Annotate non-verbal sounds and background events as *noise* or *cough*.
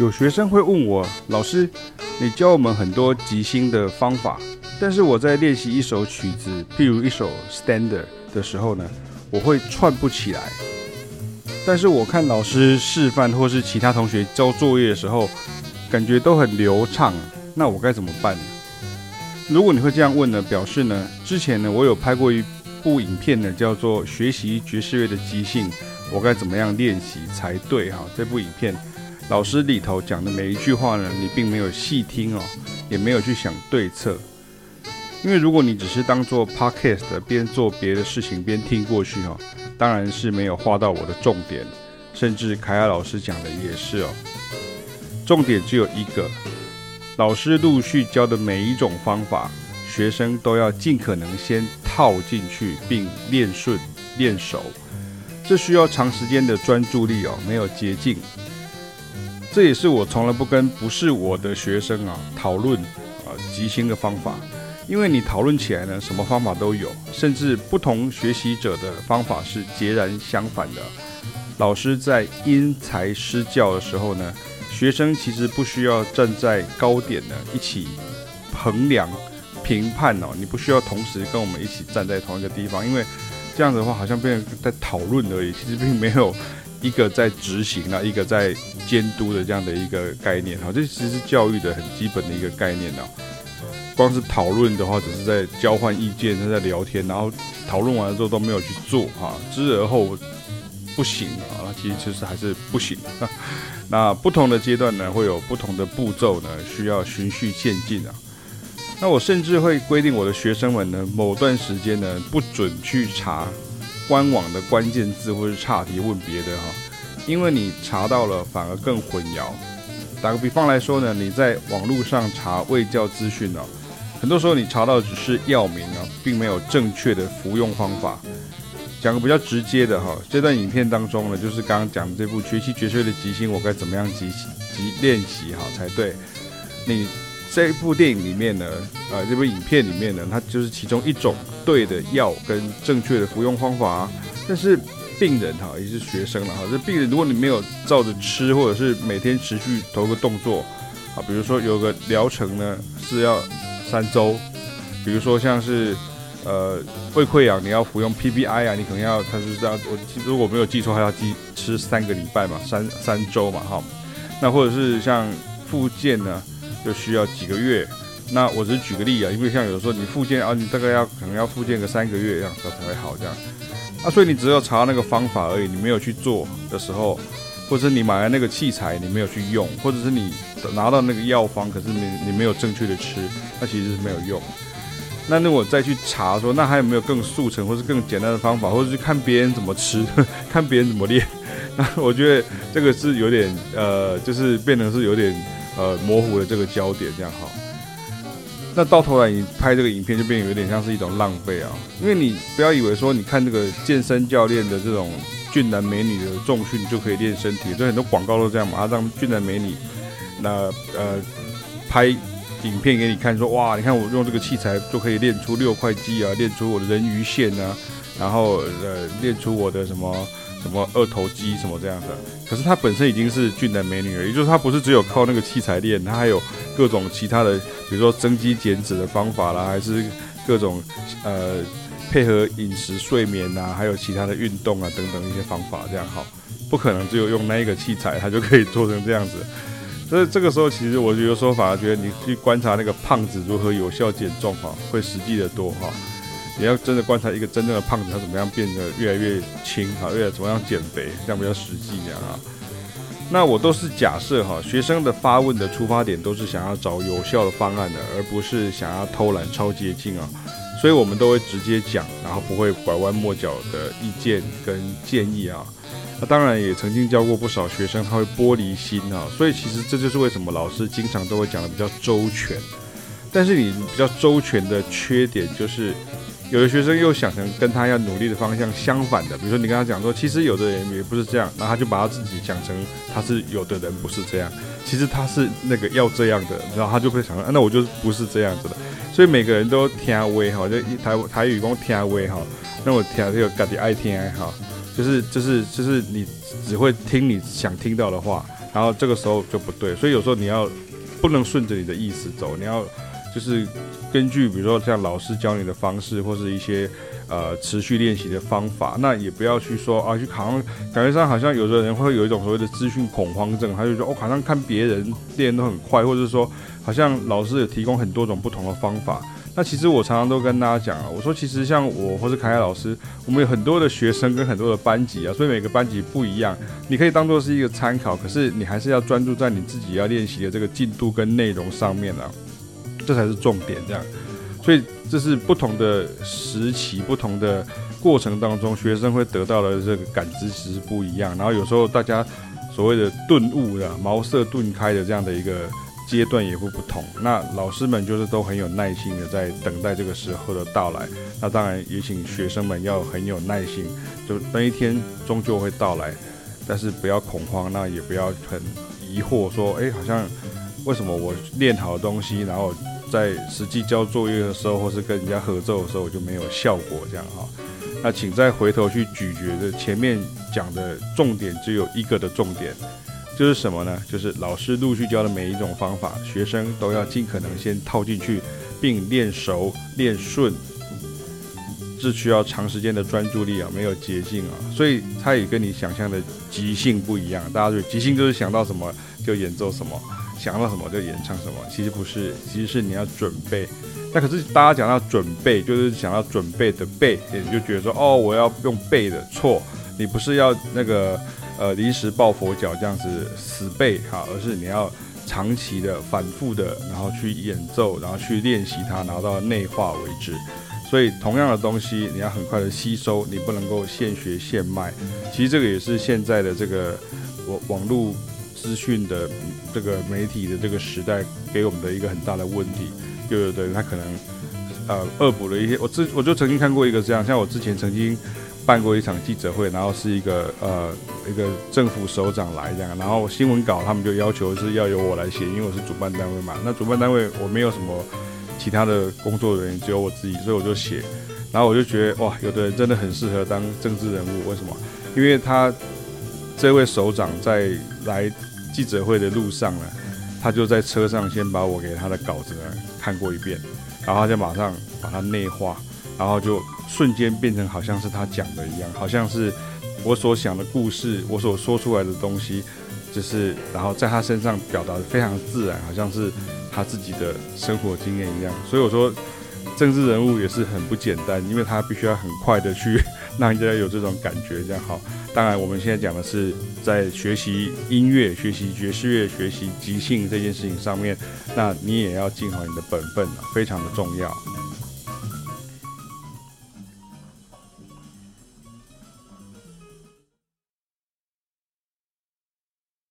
有学生会问我，老师，你教我们很多即兴的方法，但是我在练习一首曲子，譬如一首 standard 的时候呢，我会串不起来。但是我看老师示范或是其他同学交作业的时候，感觉都很流畅，那我该怎么办呢？如果你会这样问呢，表示呢，之前呢我有拍过一部影片呢，叫做《学习爵士乐的即兴》，我该怎么样练习才对哈？这部影片老师里头讲的每一句话呢，你并没有细听哦，也没有去想对策，因为如果你只是当做 podcast 边做别的事情边听过去哦，当然是没有画到我的重点，甚至凯亚老师讲的也是哦，重点只有一个。老师陆续教的每一种方法，学生都要尽可能先套进去，并练顺练熟。这需要长时间的专注力哦，没有捷径。这也是我从来不跟不是我的学生啊讨论啊即兴的方法，因为你讨论起来呢，什么方法都有，甚至不同学习者的方法是截然相反的。老师在因材施教的时候呢，学生其实不需要站在高点呢，一起衡量、评判哦。你不需要同时跟我们一起站在同一个地方，因为这样子的话，好像变成在讨论而已。其实并没有一个在执行啊，一个在监督的这样的一个概念哈。这其实是教育的很基本的一个概念哦。光是讨论的话，只是在交换意见，是在聊天，然后讨论完了之后都没有去做哈，知而后不行啊，其实其实还是不行。*laughs* 那不同的阶段呢，会有不同的步骤呢，需要循序渐进啊。那我甚至会规定我的学生们呢，某段时间呢，不准去查官网的关键字或是岔题问别的哈，因为你查到了反而更混淆。打个比方来说呢，你在网络上查卫教资讯哦，很多时候你查到只是药名啊，并没有正确的服用方法。讲个比较直接的哈，这段影片当中呢，就是刚刚讲的这部学习爵士乐的即兴，我该怎么样即即练习哈才对？你这一部电影里面呢，呃，这部影片里面呢，它就是其中一种对的药跟正确的服用方法。但是病人哈，也是学生了哈，这病人如果你没有照着吃，或者是每天持续投个动作啊，比如说有个疗程呢是要三周，比如说像是。呃，胃溃疡你要服用 PPI 啊，你可能要，他是这样，我如果没有记错，还要记吃三个礼拜嘛，三三周嘛，哈。那或者是像复健呢，就需要几个月。那我只是举个例啊，因为像有的时候你复健啊，你大概要可能要复健个三个月这样才才会好这样。啊，所以你只有查那个方法而已，你没有去做的时候，或者是你买了那个器材你没有去用，或者是你拿到那个药方，可是你你没有正确的吃，那其实是没有用。那那我再去查说，那还有没有更速成或是更简单的方法，或者是看别人怎么吃，看别人怎么练？*laughs* *laughs* 那我觉得这个是有点呃，就是变成是有点呃模糊的这个焦点这样哈。那到头来你拍这个影片就变得有点像是一种浪费啊，因为你不要以为说你看这个健身教练的这种俊男美女的重训就可以练身体，所以很多广告都这样嘛，他让俊男美女那呃拍。影片给你看，说哇，你看我用这个器材就可以练出六块肌啊，练出我的人鱼线啊，然后呃，练出我的什么什么二头肌什么这样的。可是她本身已经是俊男美女了，也就是她不是只有靠那个器材练，她还有各种其他的，比如说增肌减脂的方法啦，还是各种呃配合饮食、睡眠啊，还有其他的运动啊等等一些方法，这样好，不可能只有用那一个器材，她就可以做成这样子。所以这个时候，其实我有时候反而觉得，你去观察那个胖子如何有效减重哈，会实际的多哈。你要真的观察一个真正的胖子，他怎么样变得越来越轻哈，越来怎么样减肥，这样比较实际一点啊。那我都是假设哈，学生的发问的出发点都是想要找有效的方案的，而不是想要偷懒超捷径啊。所以我们都会直接讲，然后不会拐弯抹角的意见跟建议啊。那当然也曾经教过不少学生，他会玻璃心啊，所以其实这就是为什么老师经常都会讲的比较周全。但是你比较周全的缺点就是，有的学生又想成跟他要努力的方向相反的，比如说你跟他讲说，其实有的人也不是这样，然后他就把他自己讲成他是有的人不是这样，其实他是那个要这样的，然后他就会想说，那我就不是这样子的。所以每个人都听话哈，就台台语讲听话哈，那我听这个感觉爱听哈。就是就是就是你只会听你想听到的话，然后这个时候就不对，所以有时候你要不能顺着你的意思走，你要就是根据比如说像老师教你的方式，或是一些呃持续练习的方法，那也不要去说啊，去好像感觉上好像有的人会有一种所谓的资讯恐慌症，他就说哦，好像看别人练都很快，或者是说好像老师有提供很多种不同的方法。那其实我常常都跟大家讲啊，我说其实像我或是凯凯老师，我们有很多的学生跟很多的班级啊，所以每个班级不一样，你可以当做是一个参考，可是你还是要专注在你自己要练习的这个进度跟内容上面啊，这才是重点这样。所以这是不同的时期、不同的过程当中，学生会得到的这个感知其实不一样。然后有时候大家所谓的顿悟的茅塞顿开的这样的一个。阶段也会不同，那老师们就是都很有耐心的在等待这个时候的到来。那当然也请学生们要很有耐心，就那一天终究会到来，但是不要恐慌，那也不要很疑惑说，哎，好像为什么我练好的东西，然后在实际交作业的时候，或是跟人家合奏的时候，我就没有效果这样哈。那请再回头去咀嚼的前面讲的重点，只有一个的重点。就是什么呢？就是老师陆续教的每一种方法，学生都要尽可能先套进去，并练熟、练顺。这需要长时间的专注力啊，没有捷径啊。所以它也跟你想象的即兴不一样。大家对即兴就是想到什么就演奏什么，想到什么就演唱什么。其实不是，其实是你要准备。那可是大家讲到准备，就是想要准备的备，也就觉得说哦，我要用背的。错，你不是要那个。呃，临时抱佛脚这样子死背哈，而是你要长期的、反复的，然后去演奏，然后去练习它，然后到内化为止。所以，同样的东西，你要很快的吸收，你不能够现学现卖。其实这个也是现在的这个网网络资讯的这个媒体的这个时代给我们的一个很大的问题。就有的人他可能呃恶补了一些，我之我就曾经看过一个这样，像我之前曾经。办过一场记者会，然后是一个呃一个政府首长来这样，然后新闻稿他们就要求是要由我来写，因为我是主办单位嘛。那主办单位我没有什么其他的工作人员，只有我自己，所以我就写。然后我就觉得哇，有的人真的很适合当政治人物，为什么？因为他这位首长在来记者会的路上呢，他就在车上先把我给他的稿子呢看过一遍，然后他就马上把它内化，然后就。瞬间变成好像是他讲的一样，好像是我所想的故事，我所说出来的东西，就是然后在他身上表达的非常自然，好像是他自己的生活经验一样。所以我说，政治人物也是很不简单，因为他必须要很快的去让人家有这种感觉，这样好。当然，我们现在讲的是在学习音乐、学习爵士乐、学习即兴这件事情上面，那你也要尽好你的本分，非常的重要。